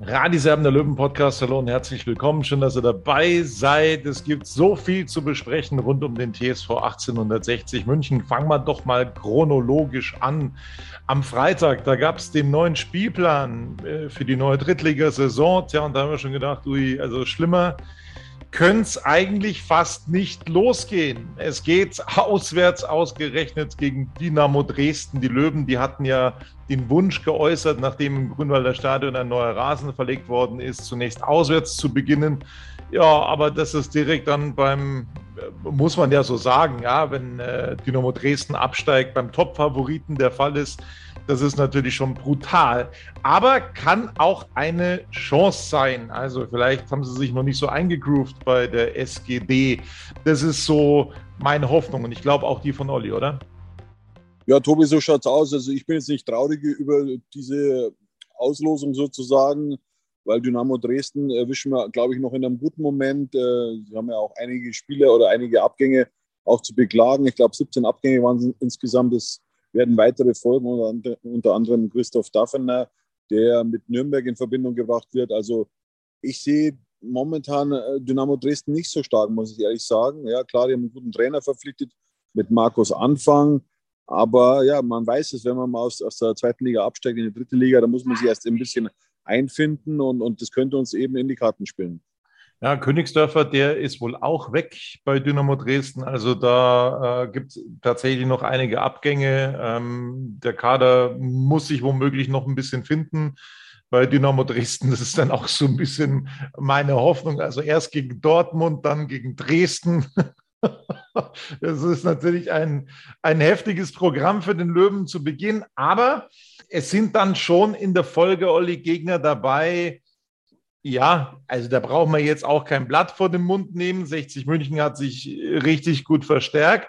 Radiserben der Löwen Podcast. Hallo und herzlich willkommen. Schön, dass ihr dabei seid. Es gibt so viel zu besprechen rund um den TSV 1860 München. Fangen wir doch mal chronologisch an. Am Freitag, da gab es den neuen Spielplan äh, für die neue Drittligasaison. Tja, und da haben wir schon gedacht, ui, also schlimmer könnte es eigentlich fast nicht losgehen. Es geht auswärts ausgerechnet gegen Dynamo Dresden. Die Löwen, die hatten ja den Wunsch geäußert, nachdem im Grünwalder Stadion ein neuer Rasen verlegt worden ist, zunächst auswärts zu beginnen. Ja, aber das ist direkt dann beim, äh, muss man ja so sagen, ja, wenn äh, Dynamo Dresden absteigt, beim Top-Favoriten der Fall ist, das ist natürlich schon brutal. Aber kann auch eine Chance sein. Also vielleicht haben sie sich noch nicht so eingegroovt bei der SGD. Das ist so meine Hoffnung und ich glaube auch die von Olli, oder? Ja, Tobi, so schaut's aus. Also ich bin jetzt nicht traurig über diese Auslosung sozusagen, weil Dynamo Dresden erwischen wir, glaube ich, noch in einem guten Moment. Äh, sie haben ja auch einige Spiele oder einige Abgänge auch zu beklagen. Ich glaube, 17 Abgänge waren es insgesamt. Das werden weitere folgen, unter anderem Christoph Daffener, der mit Nürnberg in Verbindung gebracht wird. Also ich sehe momentan äh, Dynamo Dresden nicht so stark, muss ich ehrlich sagen. Ja, klar, die haben einen guten Trainer verpflichtet mit Markus Anfang. Aber ja, man weiß es, wenn man mal aus, aus der zweiten Liga absteigt in die dritte Liga, da muss man sich erst ein bisschen einfinden und, und das könnte uns eben in die Karten spielen. Ja, Königsdörfer, der ist wohl auch weg bei Dynamo Dresden. Also da äh, gibt es tatsächlich noch einige Abgänge. Ähm, der Kader muss sich womöglich noch ein bisschen finden bei Dynamo Dresden. Das ist dann auch so ein bisschen meine Hoffnung. Also erst gegen Dortmund, dann gegen Dresden. Das ist natürlich ein, ein heftiges Programm für den Löwen zu Beginn, aber es sind dann schon in der Folge, Olli, Gegner dabei. Ja, also da brauchen wir jetzt auch kein Blatt vor den Mund nehmen. 60 München hat sich richtig gut verstärkt.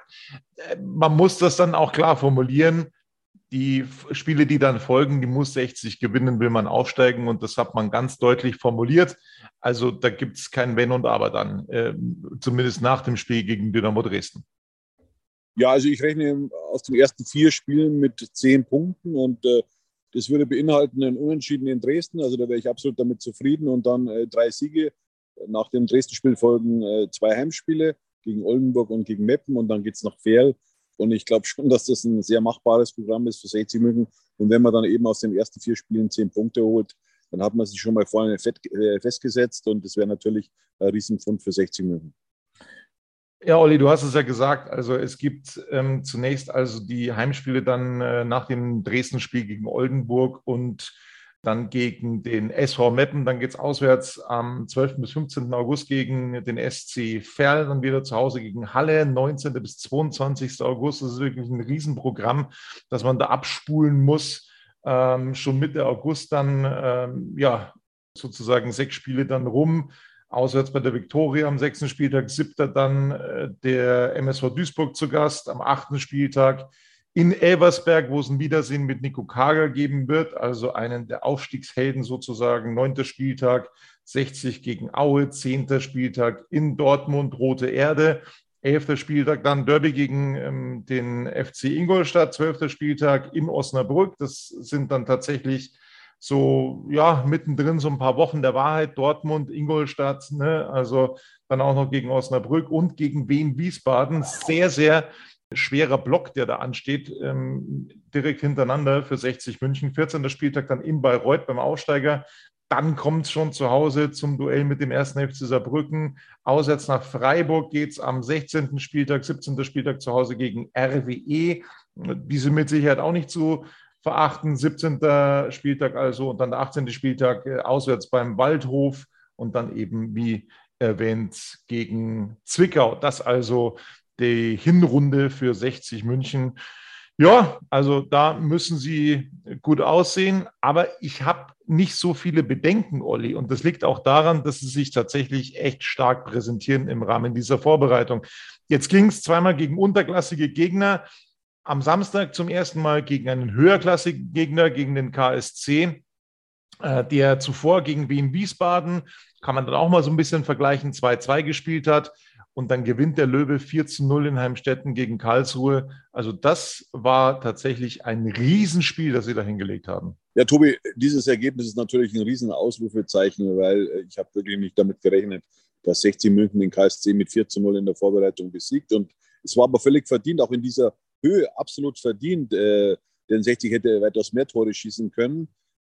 Man muss das dann auch klar formulieren die Spiele, die dann folgen, die muss 60 gewinnen, will man aufsteigen und das hat man ganz deutlich formuliert. Also da gibt es kein Wenn und Aber dann, äh, zumindest nach dem Spiel gegen Dynamo Dresden. Ja, also ich rechne aus den ersten vier Spielen mit zehn Punkten und äh, das würde beinhalten einen Unentschieden in Dresden. Also da wäre ich absolut damit zufrieden und dann äh, drei Siege. Nach dem Dresden-Spiel folgen äh, zwei Heimspiele gegen Oldenburg und gegen Meppen und dann geht es nach Ferl und ich glaube schon, dass das ein sehr machbares Programm ist für 60 München. Und wenn man dann eben aus den ersten vier Spielen zehn Punkte holt, dann hat man sich schon mal vorne äh, festgesetzt und das wäre natürlich ein Riesenfund für 60 München. Ja, Olli, du hast es ja gesagt. Also es gibt ähm, zunächst also die Heimspiele dann äh, nach dem Dresden-Spiel gegen Oldenburg und dann gegen den SV Meppen, dann geht es auswärts am 12. bis 15. August gegen den SC Verl, dann wieder zu Hause gegen Halle, 19. bis 22. August. Das ist wirklich ein Riesenprogramm, das man da abspulen muss. Ähm, schon Mitte August dann, ähm, ja, sozusagen sechs Spiele dann rum. Auswärts bei der Viktoria am sechsten Spieltag, siebter dann äh, der MSV Duisburg zu Gast, am achten Spieltag in Elversberg, wo es ein Wiedersehen mit Nico Kager geben wird, also einen der Aufstiegshelden sozusagen, neunter Spieltag, 60 gegen Aue, zehnter Spieltag in Dortmund, Rote Erde. Elfter Spieltag dann Derby gegen ähm, den FC Ingolstadt, zwölfter Spieltag in Osnabrück. Das sind dann tatsächlich so, ja, mittendrin so ein paar Wochen der Wahrheit. Dortmund, Ingolstadt, ne? also dann auch noch gegen Osnabrück und gegen Wien Wiesbaden. Sehr, sehr schwerer Block, der da ansteht, ähm, direkt hintereinander für 60 München. 14. Spieltag dann in Bayreuth beim Aufsteiger. Dann kommt es schon zu Hause zum Duell mit dem ersten FC Saarbrücken. Auswärts nach Freiburg geht es am 16. Spieltag, 17. Spieltag zu Hause gegen RWE. Diese mit Sicherheit auch nicht zu verachten. 17. Spieltag also und dann der 18. Spieltag äh, auswärts beim Waldhof und dann eben, wie erwähnt, gegen Zwickau. Das also die Hinrunde für 60 München. Ja, also da müssen sie gut aussehen, aber ich habe nicht so viele Bedenken, Olli. Und das liegt auch daran, dass sie sich tatsächlich echt stark präsentieren im Rahmen dieser Vorbereitung. Jetzt ging es zweimal gegen unterklassige Gegner. Am Samstag zum ersten Mal gegen einen höherklassigen Gegner, gegen den KSC, äh, der zuvor gegen Wien Wiesbaden, kann man dann auch mal so ein bisschen vergleichen, 2-2 gespielt hat und dann gewinnt der Löwe 4 zu 0 in Heimstetten gegen Karlsruhe. Also das war tatsächlich ein Riesenspiel, das sie da hingelegt haben. Ja, Tobi, dieses Ergebnis ist natürlich ein riesen Ausrufezeichen, weil äh, ich habe wirklich nicht damit gerechnet, dass 60 München den KSC mit 4 zu 0 in der Vorbereitung besiegt. Und es war aber völlig verdient, auch in dieser Höhe absolut verdient, äh, denn 60 hätte weitaus mehr Tore schießen können.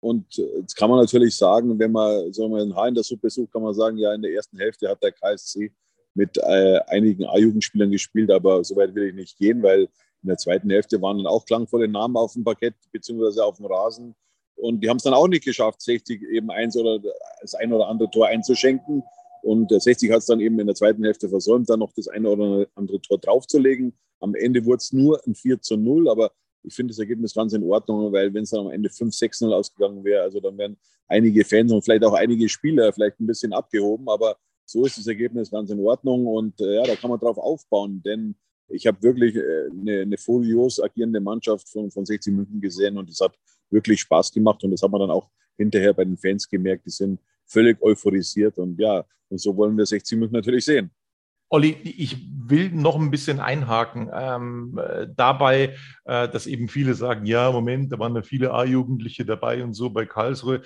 Und äh, jetzt kann man natürlich sagen, wenn man so ein Haar in der Suppe sucht, kann man sagen, ja, in der ersten Hälfte hat der KSC mit äh, einigen A-Jugendspielern gespielt, aber so weit will ich nicht gehen, weil in der zweiten Hälfte waren dann auch klangvolle Namen auf dem Parkett beziehungsweise auf dem Rasen. Und die haben es dann auch nicht geschafft, 60 eben eins oder das ein oder andere Tor einzuschenken. Und 60 hat es dann eben in der zweiten Hälfte versäumt, dann noch das eine oder andere Tor draufzulegen. Am Ende wurde es nur ein 4 zu 0, aber ich finde das Ergebnis ganz in Ordnung, weil wenn es dann am Ende 5-6-0 ausgegangen wäre, also dann wären einige Fans und vielleicht auch einige Spieler vielleicht ein bisschen abgehoben, aber so ist das Ergebnis ganz in Ordnung und äh, ja, da kann man drauf aufbauen, denn ich habe wirklich äh, eine, eine furios agierende Mannschaft von, von 60 München gesehen und es hat wirklich Spaß gemacht und das hat man dann auch hinterher bei den Fans gemerkt, die sind völlig euphorisiert und ja, und so wollen wir 60 München natürlich sehen. Olli, ich will noch ein bisschen einhaken. Ähm, äh, dabei, äh, dass eben viele sagen, ja, Moment, da waren da viele A-Jugendliche dabei und so bei Karlsruhe.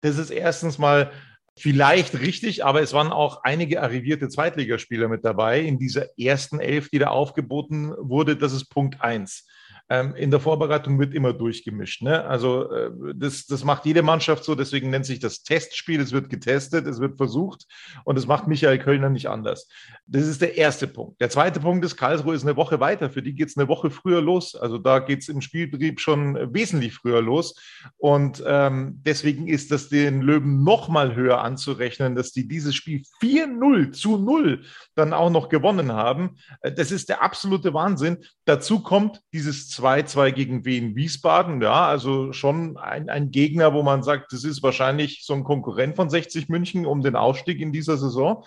Das ist erstens mal Vielleicht richtig, aber es waren auch einige arrivierte Zweitligaspieler mit dabei in dieser ersten Elf, die da aufgeboten wurde. Das ist Punkt eins. Ähm, in der Vorbereitung wird immer durchgemischt. Ne? Also äh, das, das macht jede Mannschaft so, deswegen nennt sich das Testspiel. Es wird getestet, es wird versucht und das macht Michael Kölner nicht anders. Das ist der erste Punkt. Der zweite Punkt ist, Karlsruhe ist eine Woche weiter. Für die geht es eine Woche früher los. Also da geht es im Spielbetrieb schon wesentlich früher los. Und ähm, deswegen ist das den Löwen noch mal höher anzurechnen, dass die dieses Spiel 4-0 zu 0 dann auch noch gewonnen haben. Äh, das ist der absolute Wahnsinn. Dazu kommt dieses 2-2 gegen Wien Wiesbaden. Ja, also schon ein, ein Gegner, wo man sagt, das ist wahrscheinlich so ein Konkurrent von 60 München um den Aufstieg in dieser Saison.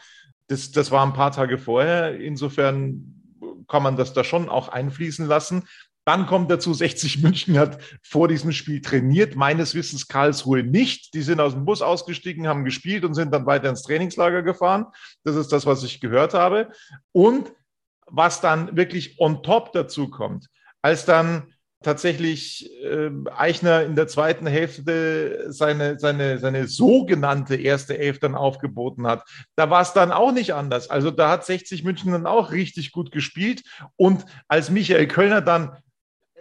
Das, das war ein paar Tage vorher. Insofern kann man das da schon auch einfließen lassen. Dann kommt dazu, 60 München hat vor diesem Spiel trainiert, meines Wissens Karlsruhe nicht. Die sind aus dem Bus ausgestiegen, haben gespielt und sind dann weiter ins Trainingslager gefahren. Das ist das, was ich gehört habe. Und was dann wirklich on top dazu kommt, als dann tatsächlich äh, Eichner in der zweiten Hälfte seine, seine, seine sogenannte erste Elf dann aufgeboten hat. Da war es dann auch nicht anders. Also da hat 60 München dann auch richtig gut gespielt. Und als Michael Kölner dann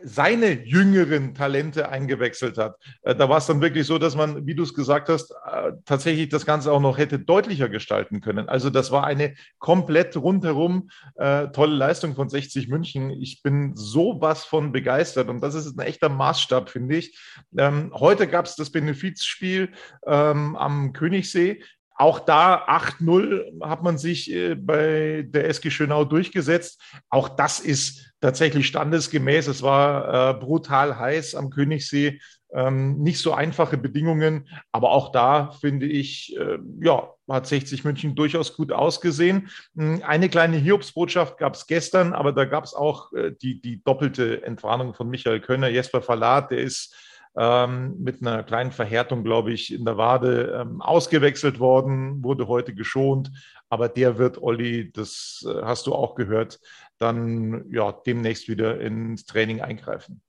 seine jüngeren Talente eingewechselt hat. Äh, da war es dann wirklich so, dass man, wie du es gesagt hast, äh, tatsächlich das Ganze auch noch hätte deutlicher gestalten können. Also das war eine komplett rundherum äh, tolle Leistung von 60 München. Ich bin sowas von begeistert und das ist ein echter Maßstab, finde ich. Ähm, heute gab es das Benefizspiel ähm, am Königssee. Auch da 8-0 hat man sich äh, bei der SG Schönau durchgesetzt. Auch das ist tatsächlich standesgemäß. Es war äh, brutal heiß am Königssee. Ähm, nicht so einfache Bedingungen, aber auch da finde ich, äh, ja, hat 60 München durchaus gut ausgesehen. Hm, eine kleine Hiobsbotschaft gab es gestern, aber da gab es auch die, die doppelte Entwarnung von Michael Könner. Jesper Verlat, der ist ähm, mit einer kleinen Verhärtung, glaube ich, in der Wade ähm, ausgewechselt worden, wurde heute geschont. Aber der wird, Olli, das äh, hast du auch gehört, dann ja demnächst wieder ins Training eingreifen.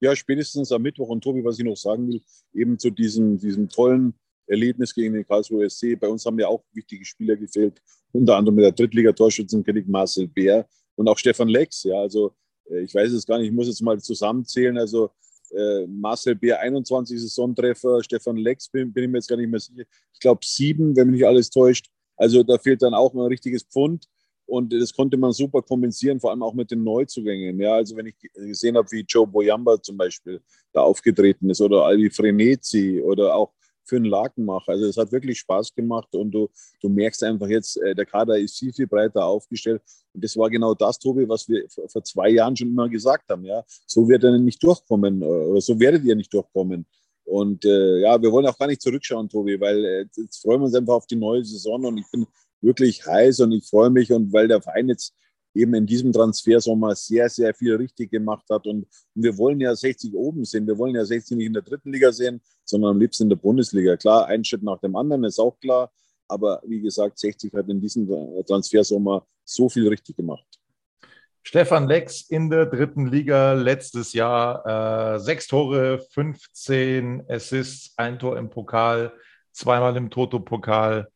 Ja, spätestens am Mittwoch. Und Tobi, was ich noch sagen will, eben zu diesem, diesem tollen Erlebnis gegen den Karlsruhe SC. Bei uns haben ja auch wichtige Spieler gefehlt, unter anderem mit der Drittliga-Torschützenkönig Marcel Bär und auch Stefan Lex. Ja, also äh, ich weiß es gar nicht, ich muss jetzt mal zusammenzählen. Also äh, Marcel Bär 21 Saisontreffer, Stefan Lex bin, bin ich mir jetzt gar nicht mehr sicher. Ich glaube sieben, wenn mich nicht alles täuscht. Also da fehlt dann auch ein richtiges Pfund. Und das konnte man super kompensieren, vor allem auch mit den Neuzugängen. Ja, also wenn ich gesehen habe, wie Joe Boyamba zum Beispiel da aufgetreten ist oder Alvi Frenetzi oder auch für einen Lakenmacher. Also es hat wirklich Spaß gemacht und du, du merkst einfach jetzt, äh, der Kader ist viel, viel breiter aufgestellt. Und das war genau das, Tobi, was wir vor zwei Jahren schon immer gesagt haben. Ja, so wird er nicht durchkommen oder so werdet ihr nicht durchkommen. Und äh, ja, wir wollen auch gar nicht zurückschauen, Tobi, weil äh, jetzt freuen wir uns einfach auf die neue Saison und ich bin wirklich heiß und ich freue mich und weil der Verein jetzt eben in diesem Transfersommer sehr, sehr viel richtig gemacht hat. Und, und, wir wollen ja 60 oben sehen. Wir wollen ja 60 nicht in der dritten Liga sehen, sondern am liebsten in der Bundesliga. Klar, ein Schritt nach dem anderen ist auch klar. Aber wie gesagt, 60 hat in diesem Transfersommer so viel richtig gemacht. Stefan Lex in der dritten Liga letztes Jahr. Äh, sechs Tore, 15 Assists, ein Tor im Pokal, zweimal im Toto-Pokal.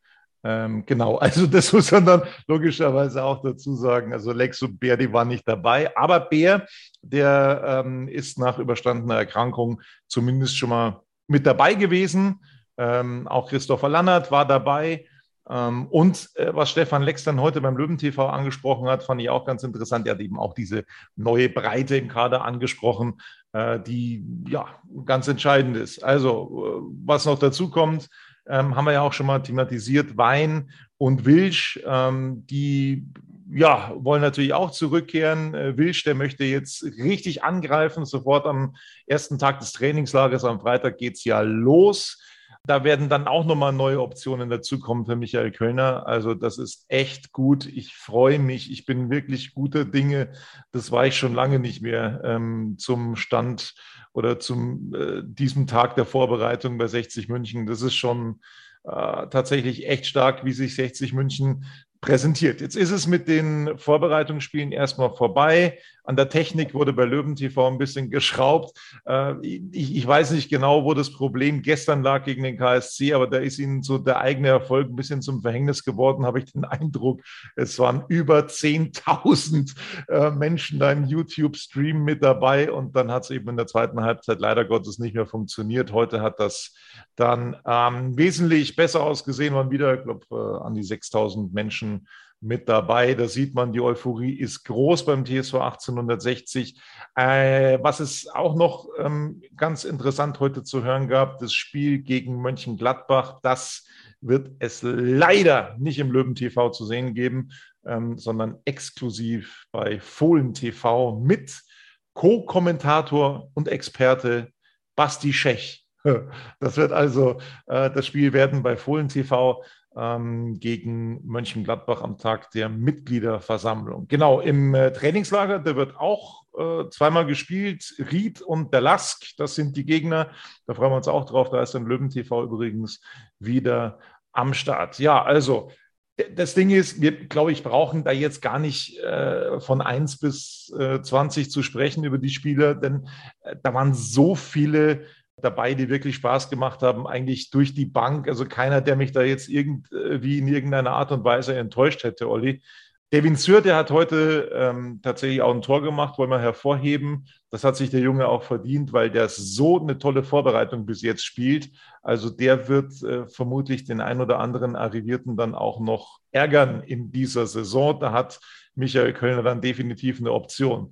Ähm, genau, also das muss man dann logischerweise auch dazu sagen. Also Lex und Bär, die waren nicht dabei. Aber Bär, der ähm, ist nach überstandener Erkrankung zumindest schon mal mit dabei gewesen. Ähm, auch Christopher Lannert war dabei. Ähm, und äh, was Stefan Lex dann heute beim Löwen TV angesprochen hat, fand ich auch ganz interessant. Er hat eben auch diese neue Breite im Kader angesprochen, äh, die ja ganz entscheidend ist. Also, äh, was noch dazu kommt, ähm, haben wir ja auch schon mal thematisiert, Wein und Wilsch, ähm, die ja, wollen natürlich auch zurückkehren. Äh, Wilsch, der möchte jetzt richtig angreifen, sofort am ersten Tag des Trainingslagers. Am Freitag geht es ja los. Da werden dann auch nochmal neue Optionen dazukommen für Michael Kölner. Also das ist echt gut. Ich freue mich. Ich bin wirklich guter Dinge. Das war ich schon lange nicht mehr ähm, zum Stand oder zum äh, diesem Tag der Vorbereitung bei 60 München. Das ist schon äh, tatsächlich echt stark, wie sich 60 München präsentiert. Jetzt ist es mit den Vorbereitungsspielen erstmal vorbei. An der Technik wurde bei Löwen TV ein bisschen geschraubt. Äh, ich, ich, weiß nicht genau, wo das Problem gestern lag gegen den KSC, aber da ist ihnen so der eigene Erfolg ein bisschen zum Verhängnis geworden, habe ich den Eindruck. Es waren über 10.000 äh, Menschen da im YouTube-Stream mit dabei und dann hat es eben in der zweiten Halbzeit leider Gottes nicht mehr funktioniert. Heute hat das dann ähm, wesentlich besser ausgesehen, waren wieder, ich glaube, äh, an die 6.000 Menschen mit dabei. Da sieht man, die Euphorie ist groß beim TSV 1860. Äh, was es auch noch ähm, ganz interessant heute zu hören gab, das Spiel gegen Mönchengladbach, das wird es leider nicht im Löwen TV zu sehen geben, ähm, sondern exklusiv bei Fohlen TV mit Co-Kommentator und Experte Basti Schech. Das wird also äh, das Spiel werden bei Fohlen TV ähm, gegen Mönchengladbach am Tag der Mitgliederversammlung. Genau, im äh, Trainingslager, der wird auch äh, zweimal gespielt. Ried und der Lask, das sind die Gegner. Da freuen wir uns auch drauf. Da ist dann Löwen TV übrigens wieder am Start. Ja, also das Ding ist, wir, glaube ich, brauchen da jetzt gar nicht äh, von 1 bis äh, 20 zu sprechen über die Spieler, denn äh, da waren so viele dabei, die wirklich Spaß gemacht haben, eigentlich durch die Bank. Also keiner, der mich da jetzt irgendwie in irgendeiner Art und Weise enttäuscht hätte, Olli. Devin Sür, der hat heute ähm, tatsächlich auch ein Tor gemacht, wollen wir hervorheben. Das hat sich der Junge auch verdient, weil der so eine tolle Vorbereitung bis jetzt spielt. Also der wird äh, vermutlich den ein oder anderen Arrivierten dann auch noch ärgern in dieser Saison. Da hat Michael Kölner dann definitiv eine Option.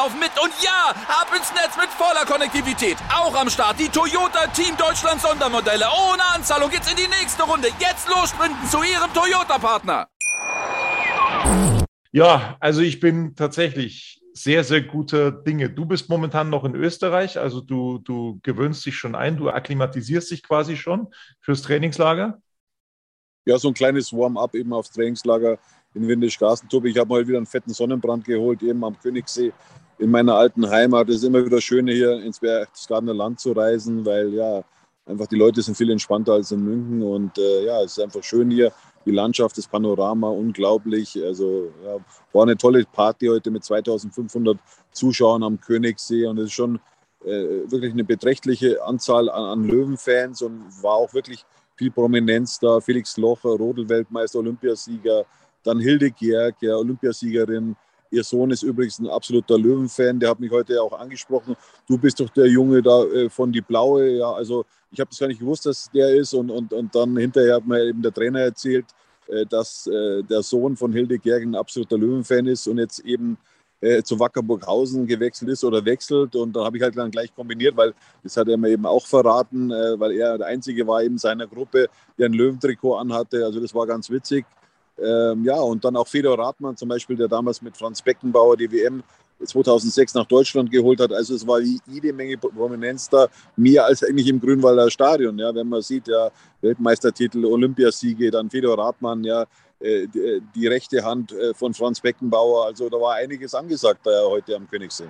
laufen mit. Und ja, ab ins Netz mit voller Konnektivität. Auch am Start die Toyota Team Deutschland Sondermodelle. Ohne Anzahlung geht's in die nächste Runde. Jetzt los sprinten zu Ihrem Toyota-Partner. Ja, also ich bin tatsächlich sehr, sehr guter Dinge. Du bist momentan noch in Österreich, also du, du gewöhnst dich schon ein, du akklimatisierst dich quasi schon fürs Trainingslager. Ja, so ein kleines Warm-up eben aufs Trainingslager in Windisch-Garstentuppe. Ich habe mal wieder einen fetten Sonnenbrand geholt, eben am Königssee in meiner alten Heimat. Es ist immer wieder schön, hier ins Berchtesgadener Land zu reisen, weil ja, einfach die Leute sind viel entspannter als in München und äh, ja, es ist einfach schön hier die Landschaft, das Panorama, unglaublich. Also ja, war eine tolle Party heute mit 2500 Zuschauern am Königssee und es ist schon äh, wirklich eine beträchtliche Anzahl an, an Löwenfans und war auch wirklich viel Prominenz da. Felix Locher, Rodel-Weltmeister, Olympiasieger, dann Hilde Gerg, ja, Olympiasiegerin. Ihr Sohn ist übrigens ein absoluter Löwenfan, der hat mich heute auch angesprochen. Du bist doch der Junge da äh, von Die Blaue. Ja, also ich habe das gar nicht gewusst, dass der ist. Und, und, und dann hinterher hat mir eben der Trainer erzählt, äh, dass äh, der Sohn von Hilde Gergen ein absoluter Löwenfan ist und jetzt eben äh, zu Wackerburghausen gewechselt ist oder wechselt. Und da habe ich halt dann gleich kombiniert, weil das hat er mir eben auch verraten, äh, weil er der Einzige war eben seiner Gruppe, der ein Löwentrikot anhatte. Also das war ganz witzig. Ähm, ja, und dann auch Fedor Rathmann zum Beispiel, der damals mit Franz Beckenbauer die WM 2006 nach Deutschland geholt hat. Also es war jede Menge Prominenz da, mehr als eigentlich im Grünwalder Stadion. Ja, wenn man sieht, ja, Weltmeistertitel, Olympiasiege, dann Fedor Rathmann, ja, äh, die, die rechte Hand äh, von Franz Beckenbauer. Also da war einiges angesagt da heute am Königssee.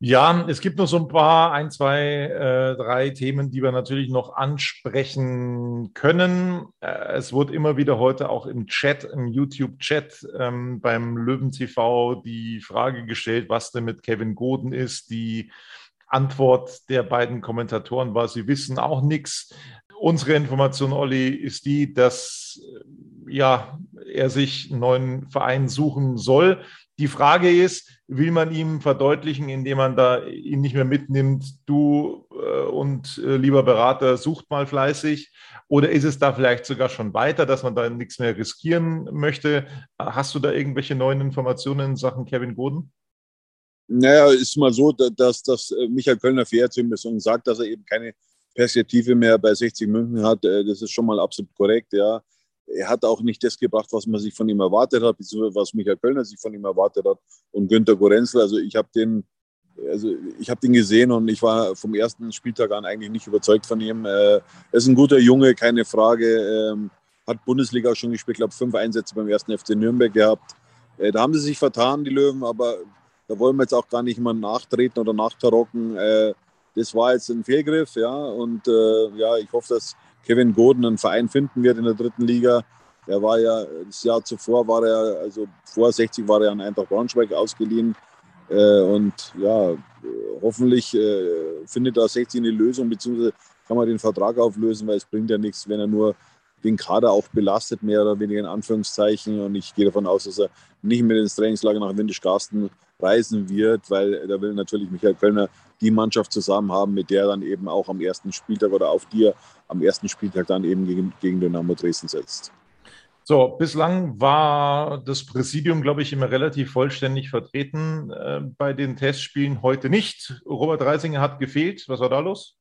Ja, es gibt noch so ein paar, ein, zwei, äh, drei Themen, die wir natürlich noch ansprechen können. Äh, es wurde immer wieder heute auch im Chat, im YouTube-Chat ähm, beim Löwen TV die Frage gestellt, was denn mit Kevin Goden ist. Die Antwort der beiden Kommentatoren war, sie wissen auch nichts. Unsere Information, Olli, ist die, dass äh, ja, er sich einen neuen Verein suchen soll. Die Frage ist, will man ihm verdeutlichen, indem man da ihn nicht mehr mitnimmt, du äh, und äh, lieber Berater, sucht mal fleißig? Oder ist es da vielleicht sogar schon weiter, dass man da nichts mehr riskieren möchte? Hast du da irgendwelche neuen Informationen in Sachen Kevin Goden? Naja, ist mal so, dass, dass äh, Michael Kölner fair zu ihm ist und sagt, dass er eben keine Perspektive mehr bei 60 München hat. Äh, das ist schon mal absolut korrekt, ja er hat auch nicht das gebracht, was man sich von ihm erwartet hat, beziehungsweise was Michael Kölner sich von ihm erwartet hat und Günter Gorenzel. Also ich habe den, also ich habe den gesehen und ich war vom ersten Spieltag an eigentlich nicht überzeugt von ihm. Er ist ein guter Junge, keine Frage. Ähm, hat Bundesliga auch schon gespielt, glaube fünf Einsätze beim ersten FC Nürnberg gehabt. Äh, da haben sie sich vertan, die Löwen, aber da wollen wir jetzt auch gar nicht mal nachtreten oder nachtarocken. Äh, das war jetzt ein Fehlgriff, ja. Und äh, ja, ich hoffe, dass Kevin Goden einen Verein finden wird in der dritten Liga. Er war ja das Jahr zuvor war er, also vor 60 war er an Eintracht Braunschweig ausgeliehen. Äh, und ja, hoffentlich äh, findet da 60 eine Lösung, beziehungsweise kann man den Vertrag auflösen, weil es bringt ja nichts, wenn er nur den Kader auch belastet, mehr oder weniger in Anführungszeichen. Und ich gehe davon aus, dass er nicht mehr ins Trainingslager nach Windisch-Garsten reisen wird, weil da will natürlich Michael Kölner die Mannschaft zusammen haben, mit der er dann eben auch am ersten Spieltag oder auf die er am ersten Spieltag dann eben gegen, gegen Dynamo Dresden setzt. So, bislang war das Präsidium, glaube ich, immer relativ vollständig vertreten äh, bei den Testspielen. Heute nicht. Robert Reisinger hat gefehlt. Was war da los?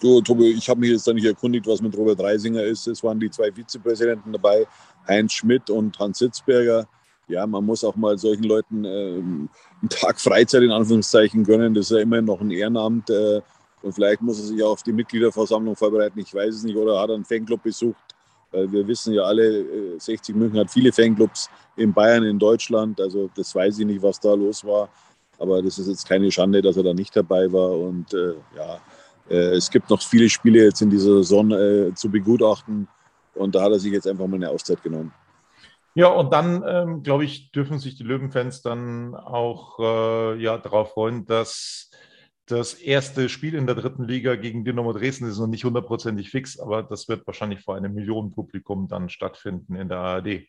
Du, Tobi, ich habe mich jetzt da nicht erkundigt, was mit Robert Reisinger ist. Es waren die zwei Vizepräsidenten dabei, Heinz Schmidt und Hans Sitzberger. Ja, man muss auch mal solchen Leuten äh, einen Tag Freizeit in Anführungszeichen gönnen. Das ist ja immerhin noch ein Ehrenamt. Äh, und vielleicht muss er sich auch auf die Mitgliederversammlung vorbereiten. Ich weiß es nicht. Oder hat er einen Fanclub besucht? Weil wir wissen ja alle, 60 äh, München hat viele Fanclubs in Bayern, in Deutschland. Also das weiß ich nicht, was da los war. Aber das ist jetzt keine Schande, dass er da nicht dabei war. Und äh, ja, äh, es gibt noch viele Spiele jetzt in dieser Saison äh, zu begutachten und da hat er sich jetzt einfach mal eine Auszeit genommen. Ja, und dann, ähm, glaube ich, dürfen sich die Löwenfans dann auch äh, ja, darauf freuen, dass das erste Spiel in der dritten Liga gegen Dynamo Dresden ist noch nicht hundertprozentig fix, aber das wird wahrscheinlich vor einem Millionenpublikum dann stattfinden in der ARD.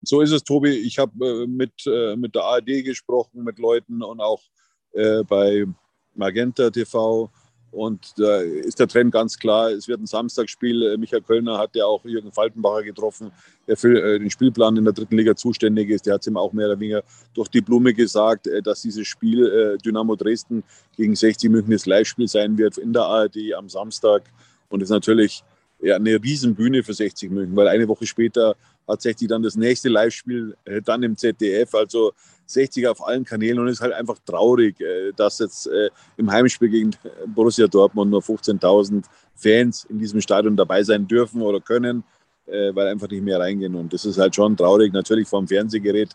So ist es, Tobi. Ich habe äh, mit, äh, mit der ARD gesprochen, mit Leuten und auch äh, bei Magenta TV und da ist der Trend ganz klar. Es wird ein Samstagsspiel. Äh, Michael Kölner hat ja auch Jürgen Faltenbacher getroffen, der für äh, den Spielplan in der dritten Liga zuständig ist. Der hat es ihm auch mehr oder weniger durch die Blume gesagt, äh, dass dieses Spiel Dynamo Dresden gegen 60 München das Live-Spiel sein wird in der ARD am Samstag. Und ist natürlich ja, eine Riesenbühne für 60 München, weil eine Woche später hat 60 dann das nächste Live-Spiel dann im ZDF. Also 60 auf allen Kanälen und es ist halt einfach traurig, äh, dass jetzt äh, im Heimspiel gegen Borussia Dortmund nur 15.000 Fans in diesem Stadion dabei sein dürfen oder können, äh, weil einfach nicht mehr reingehen. Und das ist halt schon traurig. Natürlich vom Fernsehgerät,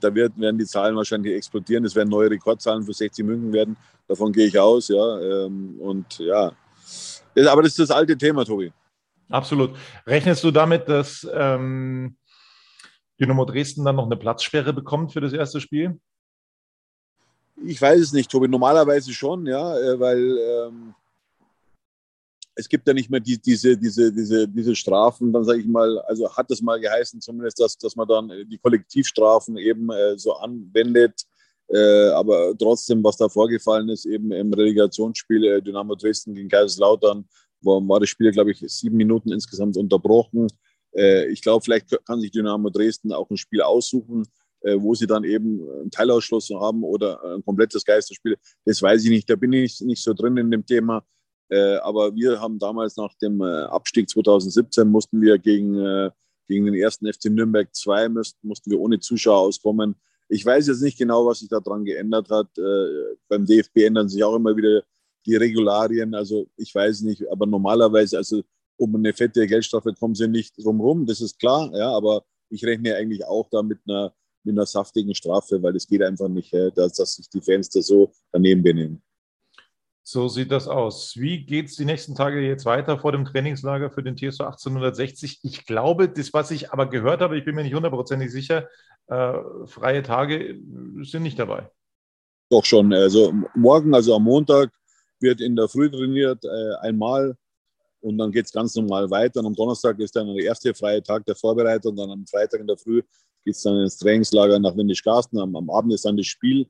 da wird, werden die Zahlen wahrscheinlich explodieren. Es werden neue Rekordzahlen für 60 München werden. Davon gehe ich aus. Ja. Ähm, und ja, aber das ist das alte Thema, Tobi. Absolut. Rechnest du damit, dass ähm, Dynamo Dresden dann noch eine Platzsperre bekommt für das erste Spiel? Ich weiß es nicht, Tobi. Normalerweise schon, ja, äh, weil ähm, es gibt ja nicht mehr die, diese, diese, diese, diese Strafen. Dann sage ich mal, also hat es mal geheißen, zumindest, dass, dass man dann die Kollektivstrafen eben äh, so anwendet. Äh, aber trotzdem, was da vorgefallen ist, eben im Relegationsspiel äh, Dynamo Dresden gegen Kaiserslautern, war, war das Spiel, glaube ich, sieben Minuten insgesamt unterbrochen. Äh, ich glaube, vielleicht kann sich Dynamo Dresden auch ein Spiel aussuchen, wo sie dann eben einen Teilausschluss haben oder ein komplettes Geisterspiel. Das weiß ich nicht. Da bin ich nicht so drin in dem Thema. Aber wir haben damals nach dem Abstieg 2017 mussten wir gegen, gegen den ersten FC Nürnberg 2 mussten, mussten wir ohne Zuschauer auskommen. Ich weiß jetzt nicht genau, was sich daran geändert hat. beim DFB ändern sich auch immer wieder die Regularien. Also ich weiß nicht, aber normalerweise, also um eine fette Geldstrafe kommen sie nicht drumherum, das ist klar, ja, aber ich rechne eigentlich auch da mit einer, mit einer saftigen Strafe, weil es geht einfach nicht, dass, dass sich die Fans da so daneben benehmen. So sieht das aus. Wie geht es die nächsten Tage jetzt weiter vor dem Trainingslager für den TSV 1860? Ich glaube, das, was ich aber gehört habe, ich bin mir nicht hundertprozentig sicher, äh, freie Tage sind nicht dabei. Doch schon. Also morgen, also am Montag, wird in der Früh trainiert, äh, einmal und dann geht es ganz normal weiter. Und am Donnerstag ist dann der erste freie Tag der Vorbereitung. Dann am Freitag in der Früh geht es dann ins Trainingslager nach Windisch-Garsten. Am, am, Abend ist dann das Spiel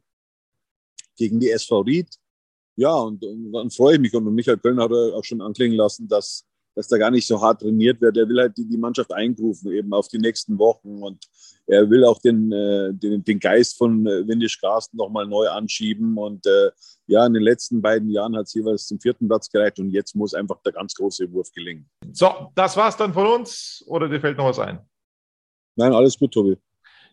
gegen die SV Ried. Ja, und, und dann freue ich mich. Und Michael Köln hat auch schon anklingen lassen, dass dass da gar nicht so hart trainiert wird. Er will halt die, die Mannschaft eingrufen, eben auf die nächsten Wochen. Und er will auch den, äh, den, den Geist von äh, Windisch Carsten nochmal neu anschieben. Und äh, ja, in den letzten beiden Jahren hat es jeweils zum vierten Platz gereicht. Und jetzt muss einfach der ganz große Wurf gelingen. So, das war's dann von uns. Oder dir fällt noch was ein? Nein, alles gut, Tobi.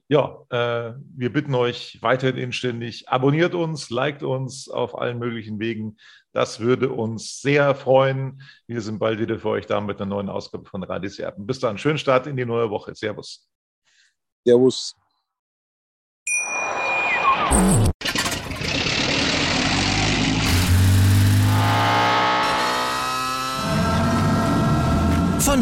Ja, äh, wir bitten euch weiterhin inständig, abonniert uns, liked uns auf allen möglichen Wegen. Das würde uns sehr freuen. Wir sind bald wieder für euch da mit einer neuen Ausgabe von Radis Erben. Bis dann, schönen Start in die neue Woche. Servus. Servus.